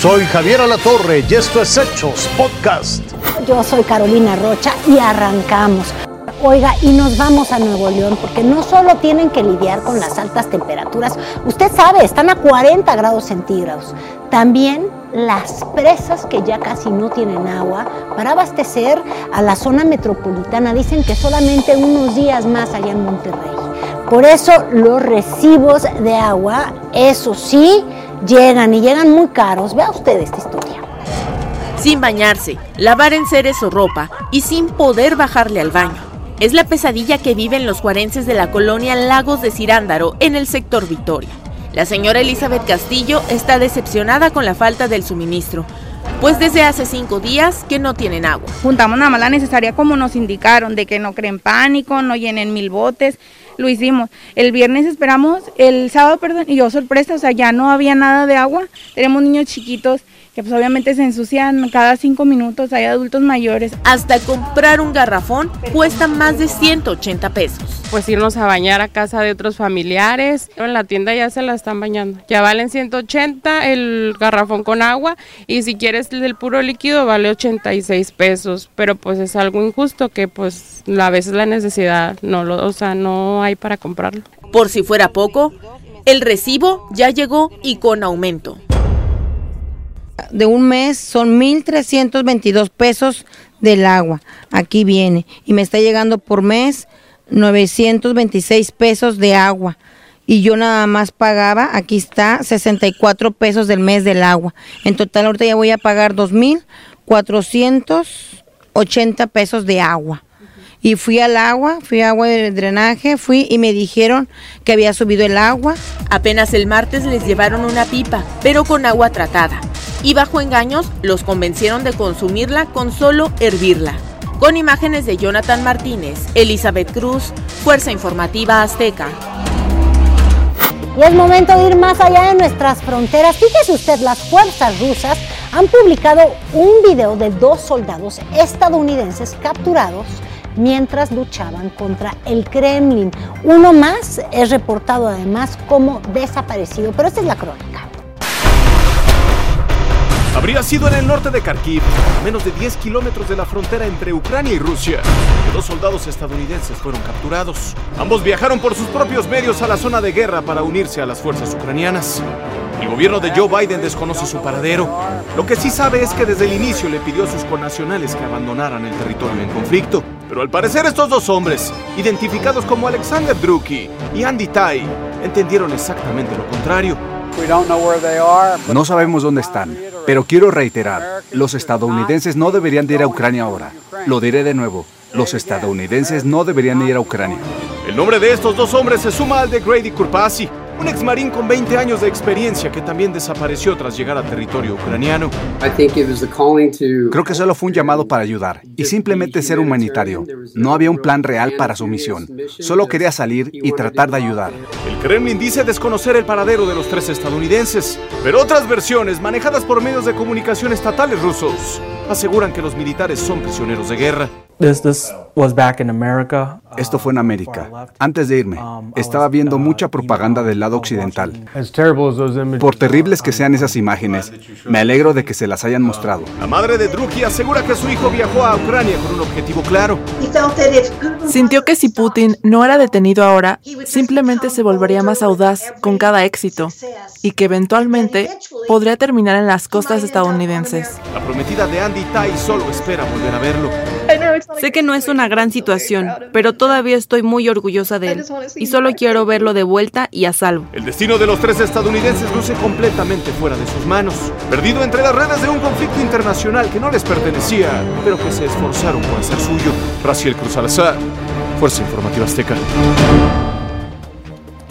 Soy Javier Alatorre y esto es Hechos Podcast. Yo soy Carolina Rocha y arrancamos. Oiga, y nos vamos a Nuevo León porque no solo tienen que lidiar con las altas temperaturas, usted sabe, están a 40 grados centígrados. También las presas que ya casi no tienen agua para abastecer a la zona metropolitana. Dicen que solamente unos días más allá en Monterrey. Por eso los recibos de agua, eso sí, llegan y llegan muy caros. Vea usted esta historia. Sin bañarse, lavar en seres o ropa y sin poder bajarle al baño. Es la pesadilla que viven los juarenses de la colonia Lagos de Cirándaro en el sector Victoria. La señora Elizabeth Castillo está decepcionada con la falta del suministro, pues desde hace cinco días que no tienen agua. Juntamos nada más la necesaria como nos indicaron, de que no creen pánico, no llenen mil botes, lo hicimos. El viernes esperamos, el sábado, perdón, y yo sorpresa, o sea, ya no había nada de agua, tenemos niños chiquitos que pues obviamente se ensucian cada cinco minutos, hay adultos mayores. Hasta comprar un garrafón cuesta más de 180 pesos. Pues irnos a bañar a casa de otros familiares, en la tienda ya se la están bañando. Ya valen 180 el garrafón con agua y si quieres el del puro líquido vale 86 pesos, pero pues es algo injusto que pues a veces la necesidad no lo, o sea, no hay para comprarlo. Por si fuera poco, el recibo ya llegó y con aumento de un mes son 1.322 pesos del agua. Aquí viene. Y me está llegando por mes 926 pesos de agua. Y yo nada más pagaba, aquí está, 64 pesos del mes del agua. En total ahorita ya voy a pagar 2.480 pesos de agua y fui al agua, fui a agua de drenaje, fui y me dijeron que había subido el agua. Apenas el martes les llevaron una pipa, pero con agua tratada. Y bajo engaños los convencieron de consumirla con solo hervirla. Con imágenes de Jonathan Martínez, Elizabeth Cruz, Fuerza Informativa Azteca. Y es momento de ir más allá de nuestras fronteras. Fíjese usted, las fuerzas rusas han publicado un video de dos soldados estadounidenses capturados mientras luchaban contra el Kremlin. Uno más es reportado además como desaparecido, pero esta es la crónica. Habría sido en el norte de Kharkiv, a menos de 10 kilómetros de la frontera entre Ucrania y Rusia, que dos soldados estadounidenses fueron capturados. Ambos viajaron por sus propios medios a la zona de guerra para unirse a las fuerzas ucranianas. El gobierno de Joe Biden desconoce su paradero. Lo que sí sabe es que desde el inicio le pidió a sus connacionales que abandonaran el territorio en conflicto. Pero al parecer estos dos hombres, identificados como Alexander Drucky y Andy Tai, entendieron exactamente lo contrario. No sabemos dónde están, pero quiero reiterar, los estadounidenses no deberían de ir a Ucrania ahora. Lo diré de nuevo, los estadounidenses no deberían ir a Ucrania. El nombre de estos dos hombres se suma al de Grady Kurpasi, un ex marín con 20 años de experiencia que también desapareció tras llegar a territorio ucraniano. Creo que solo fue un llamado para ayudar y simplemente ser humanitario. No había un plan real para su misión. Solo quería salir y tratar de ayudar. El Kremlin dice desconocer el paradero de los tres estadounidenses, pero otras versiones manejadas por medios de comunicación estatales rusos aseguran que los militares son prisioneros de guerra. Esto fue en América. Antes de irme, estaba viendo mucha propaganda del lado occidental. Por terribles que sean esas imágenes, me alegro de que se las hayan mostrado. La madre de Druki asegura que su hijo viajó a Ucrania con un objetivo claro. Sintió que si Putin no era detenido ahora, simplemente se volvería más audaz con cada éxito y que eventualmente podría terminar en las costas estadounidenses. La prometida de Andy Tai solo espera volver a verlo. Sé que no es una gran situación, pero todavía estoy muy orgullosa de él y solo quiero verlo de vuelta y a salvo. El destino de los tres estadounidenses luce completamente fuera de sus manos, perdido entre las redes de un conflicto internacional que no les pertenecía, pero que se esforzaron por hacer suyo. Raciel Cruz Alazar, Fuerza Informativa Azteca.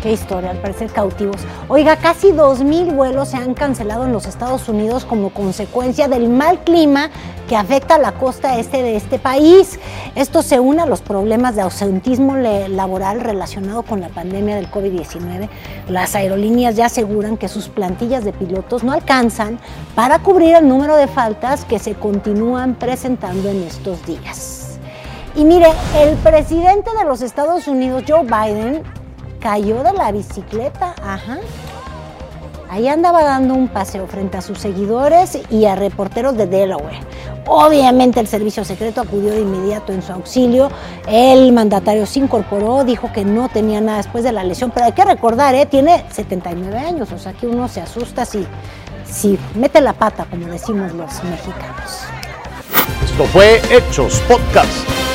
Qué historia, al parecer cautivos. Oiga, casi 2.000 vuelos se han cancelado en los Estados Unidos como consecuencia del mal clima que afecta a la costa este de este país. Esto se une a los problemas de ausentismo laboral relacionado con la pandemia del COVID-19. Las aerolíneas ya aseguran que sus plantillas de pilotos no alcanzan para cubrir el número de faltas que se continúan presentando en estos días. Y mire, el presidente de los Estados Unidos, Joe Biden, cayó de la bicicleta, ajá. Ahí andaba dando un paseo frente a sus seguidores y a reporteros de Delaware. Obviamente el servicio secreto acudió de inmediato en su auxilio. El mandatario se incorporó, dijo que no tenía nada después de la lesión, pero hay que recordar, ¿eh? tiene 79 años, o sea que uno se asusta si, si mete la pata, como decimos los mexicanos. Esto fue Hechos Podcast.